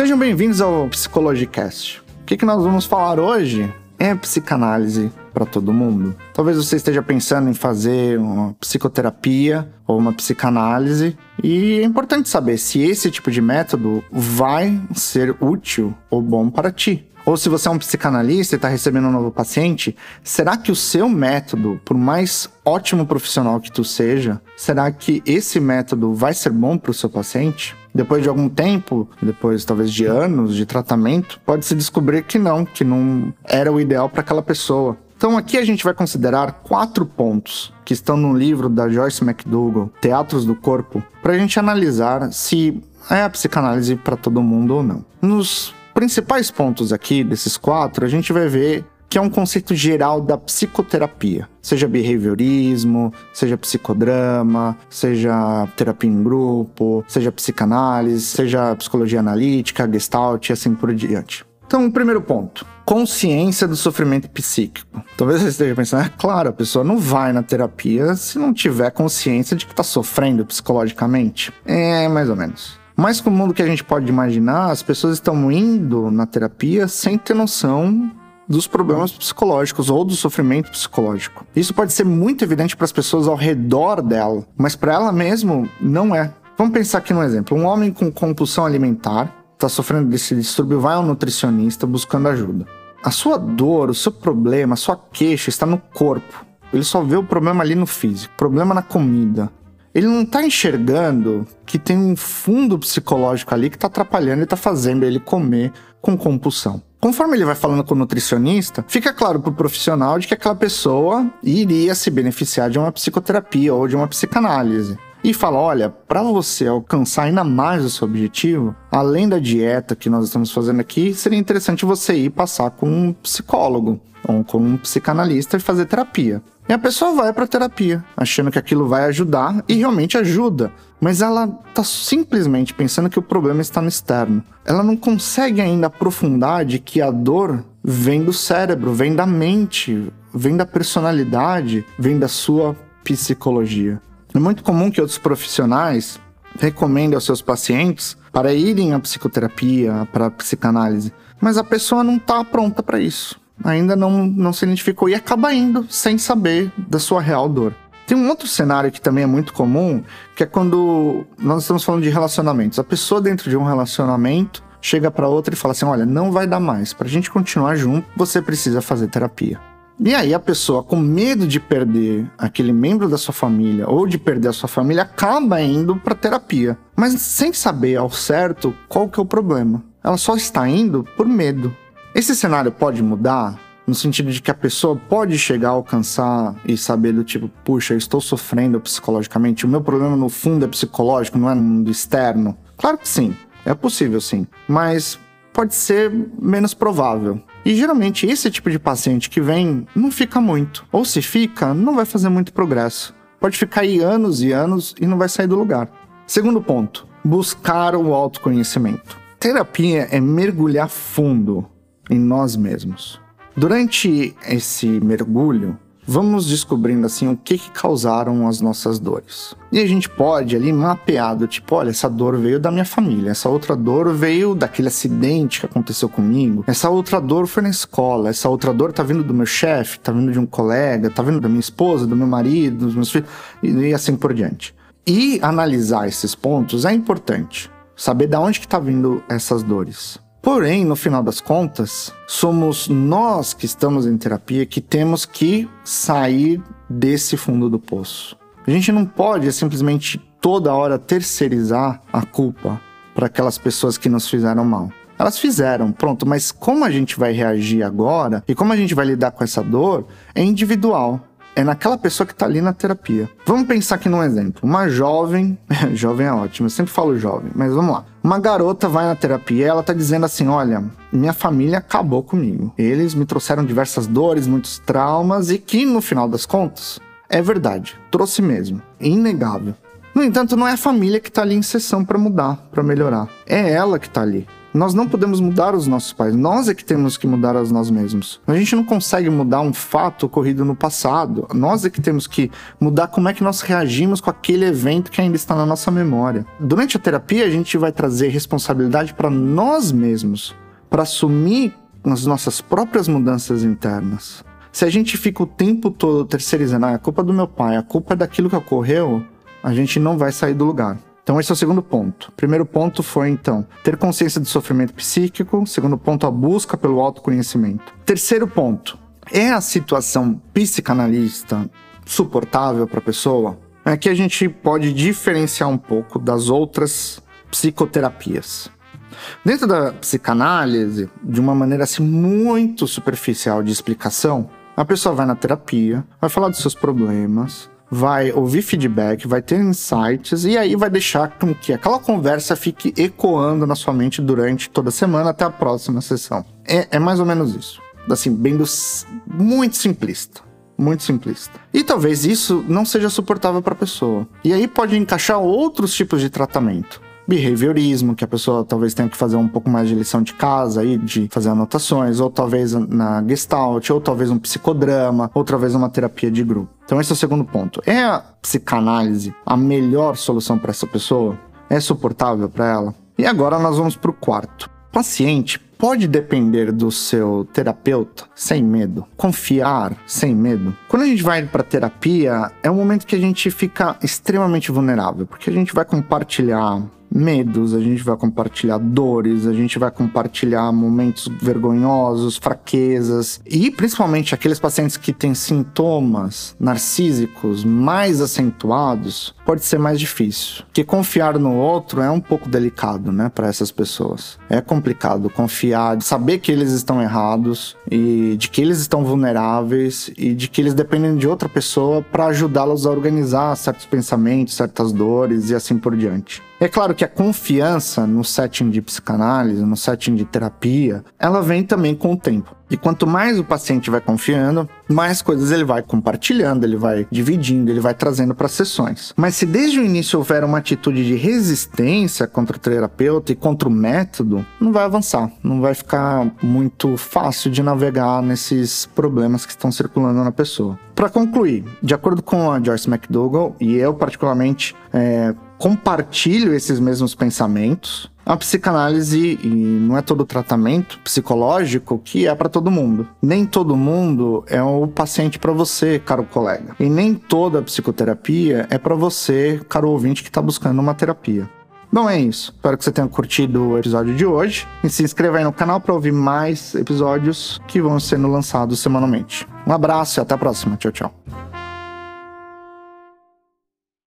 Sejam bem-vindos ao Psicologicast. O que, que nós vamos falar hoje é psicanálise para todo mundo. Talvez você esteja pensando em fazer uma psicoterapia ou uma psicanálise e é importante saber se esse tipo de método vai ser útil ou bom para ti. Ou se você é um psicanalista e está recebendo um novo paciente, será que o seu método, por mais ótimo profissional que tu seja, será que esse método vai ser bom para o seu paciente? Depois de algum tempo, depois talvez de anos de tratamento, pode se descobrir que não, que não era o ideal para aquela pessoa. Então aqui a gente vai considerar quatro pontos que estão no livro da Joyce McDougall, Teatros do Corpo, para a gente analisar se é a psicanálise para todo mundo ou não. Nos principais pontos aqui desses quatro, a gente vai ver que é um conceito geral da psicoterapia, seja behaviorismo, seja psicodrama, seja terapia em grupo, seja psicanálise, seja psicologia analítica, gestalt e assim por diante. Então, o primeiro ponto, consciência do sofrimento psíquico. Talvez você esteja pensando, é claro, a pessoa não vai na terapia se não tiver consciência de que está sofrendo psicologicamente. É, mais ou menos. Mais comum do que a gente pode imaginar, as pessoas estão indo na terapia sem ter noção dos problemas psicológicos ou do sofrimento psicológico. Isso pode ser muito evidente para as pessoas ao redor dela, mas para ela mesmo não é. Vamos pensar aqui num exemplo: um homem com compulsão alimentar está sofrendo desse distúrbio vai ao nutricionista buscando ajuda. A sua dor, o seu problema, a sua queixa está no corpo. Ele só vê o problema ali no físico, problema na comida. Ele não está enxergando que tem um fundo psicológico ali que está atrapalhando e está fazendo ele comer com compulsão. Conforme ele vai falando com o nutricionista, fica claro para o profissional de que aquela pessoa iria se beneficiar de uma psicoterapia ou de uma psicanálise. E fala: olha, para você alcançar ainda mais o seu objetivo, além da dieta que nós estamos fazendo aqui, seria interessante você ir passar com um psicólogo ou com um psicanalista e fazer terapia. E a pessoa vai para terapia, achando que aquilo vai ajudar e realmente ajuda, mas ela tá simplesmente pensando que o problema está no externo. Ela não consegue ainda aprofundar de que a dor vem do cérebro, vem da mente, vem da personalidade, vem da sua psicologia. É muito comum que outros profissionais recomendem aos seus pacientes para irem à psicoterapia, para a psicanálise, mas a pessoa não está pronta para isso ainda não, não se identificou e acaba indo sem saber da sua real dor. Tem um outro cenário que também é muito comum, que é quando nós estamos falando de relacionamentos. A pessoa dentro de um relacionamento chega para outra e fala assim: "Olha, não vai dar mais. Para a gente continuar junto, você precisa fazer terapia". E aí a pessoa, com medo de perder aquele membro da sua família ou de perder a sua família, acaba indo para terapia, mas sem saber ao certo qual que é o problema. Ela só está indo por medo. Esse cenário pode mudar no sentido de que a pessoa pode chegar a alcançar e saber do tipo, puxa, eu estou sofrendo psicologicamente, o meu problema no fundo é psicológico, não é no mundo externo? Claro que sim, é possível sim, mas pode ser menos provável. E geralmente esse tipo de paciente que vem não fica muito, ou se fica, não vai fazer muito progresso. Pode ficar aí anos e anos e não vai sair do lugar. Segundo ponto, buscar o autoconhecimento. Terapia é mergulhar fundo em nós mesmos. Durante esse mergulho, vamos descobrindo assim o que, que causaram as nossas dores. E a gente pode ali mapear do tipo, olha, essa dor veio da minha família, essa outra dor veio daquele acidente que aconteceu comigo, essa outra dor foi na escola, essa outra dor tá vindo do meu chefe, tá vindo de um colega, tá vindo da minha esposa, do meu marido, dos meus filhos, e assim por diante. E analisar esses pontos é importante. Saber de onde que tá vindo essas dores. Porém, no final das contas, somos nós que estamos em terapia que temos que sair desse fundo do poço. A gente não pode simplesmente toda hora terceirizar a culpa para aquelas pessoas que nos fizeram mal. Elas fizeram, pronto, mas como a gente vai reagir agora e como a gente vai lidar com essa dor é individual é naquela pessoa que está ali na terapia. Vamos pensar aqui num exemplo. Uma jovem, jovem é ótimo, eu sempre falo jovem, mas vamos lá. Uma garota vai na terapia ela tá dizendo assim: Olha, minha família acabou comigo. Eles me trouxeram diversas dores, muitos traumas e que no final das contas é verdade, trouxe mesmo, inegável. No entanto, não é a família que tá ali em sessão para mudar, para melhorar. É ela que tá ali. Nós não podemos mudar os nossos pais, nós é que temos que mudar a nós mesmos. A gente não consegue mudar um fato ocorrido no passado, nós é que temos que mudar como é que nós reagimos com aquele evento que ainda está na nossa memória. Durante a terapia, a gente vai trazer responsabilidade para nós mesmos, para assumir as nossas próprias mudanças internas. Se a gente fica o tempo todo terceirizando, ah, a culpa é do meu pai, a culpa é daquilo que ocorreu, a gente não vai sair do lugar. Então, esse é o segundo ponto. Primeiro ponto foi, então, ter consciência do sofrimento psíquico. Segundo ponto, a busca pelo autoconhecimento. Terceiro ponto, é a situação psicanalista suportável para a pessoa? É que a gente pode diferenciar um pouco das outras psicoterapias. Dentro da psicanálise, de uma maneira assim muito superficial de explicação, a pessoa vai na terapia, vai falar dos seus problemas, vai ouvir feedback, vai ter insights e aí vai deixar com que aquela conversa fique ecoando na sua mente durante toda a semana até a próxima sessão. É, é mais ou menos isso. Assim, bem do, muito simplista. Muito simplista. E talvez isso não seja suportável para a pessoa. E aí pode encaixar outros tipos de tratamento behaviorismo, que a pessoa talvez tenha que fazer um pouco mais de lição de casa aí, de fazer anotações, ou talvez na Gestalt, ou talvez um psicodrama, ou talvez uma terapia de grupo. Então esse é o segundo ponto. É a psicanálise a melhor solução para essa pessoa? É suportável para ela? E agora nós vamos para o quarto. Paciente pode depender do seu terapeuta sem medo, confiar sem medo. Quando a gente vai para terapia, é um momento que a gente fica extremamente vulnerável, porque a gente vai compartilhar medos, a gente vai compartilhar dores, a gente vai compartilhar momentos vergonhosos, fraquezas e principalmente aqueles pacientes que têm sintomas narcísicos mais acentuados, pode ser mais difícil. Porque confiar no outro é um pouco delicado, né, para essas pessoas. É complicado confiar, saber que eles estão errados e de que eles estão vulneráveis e de que eles dependem de outra pessoa para ajudá-los a organizar certos pensamentos, certas dores e assim por diante. É claro que a confiança no setting de psicanálise, no setting de terapia, ela vem também com o tempo. E quanto mais o paciente vai confiando, mais coisas ele vai compartilhando, ele vai dividindo, ele vai trazendo para sessões. Mas se desde o início houver uma atitude de resistência contra o terapeuta e contra o método, não vai avançar, não vai ficar muito fácil de navegar nesses problemas que estão circulando na pessoa. Para concluir, de acordo com a Joyce McDougall, e eu particularmente é, compartilho esses mesmos pensamentos. A psicanálise e não é todo tratamento psicológico que é para todo mundo. Nem todo mundo é o paciente para você, caro colega. E nem toda psicoterapia é para você, caro ouvinte que está buscando uma terapia. Bom, é isso. Espero que você tenha curtido o episódio de hoje. E se inscreva aí no canal para ouvir mais episódios que vão sendo lançados semanalmente. Um abraço e até a próxima. Tchau, tchau.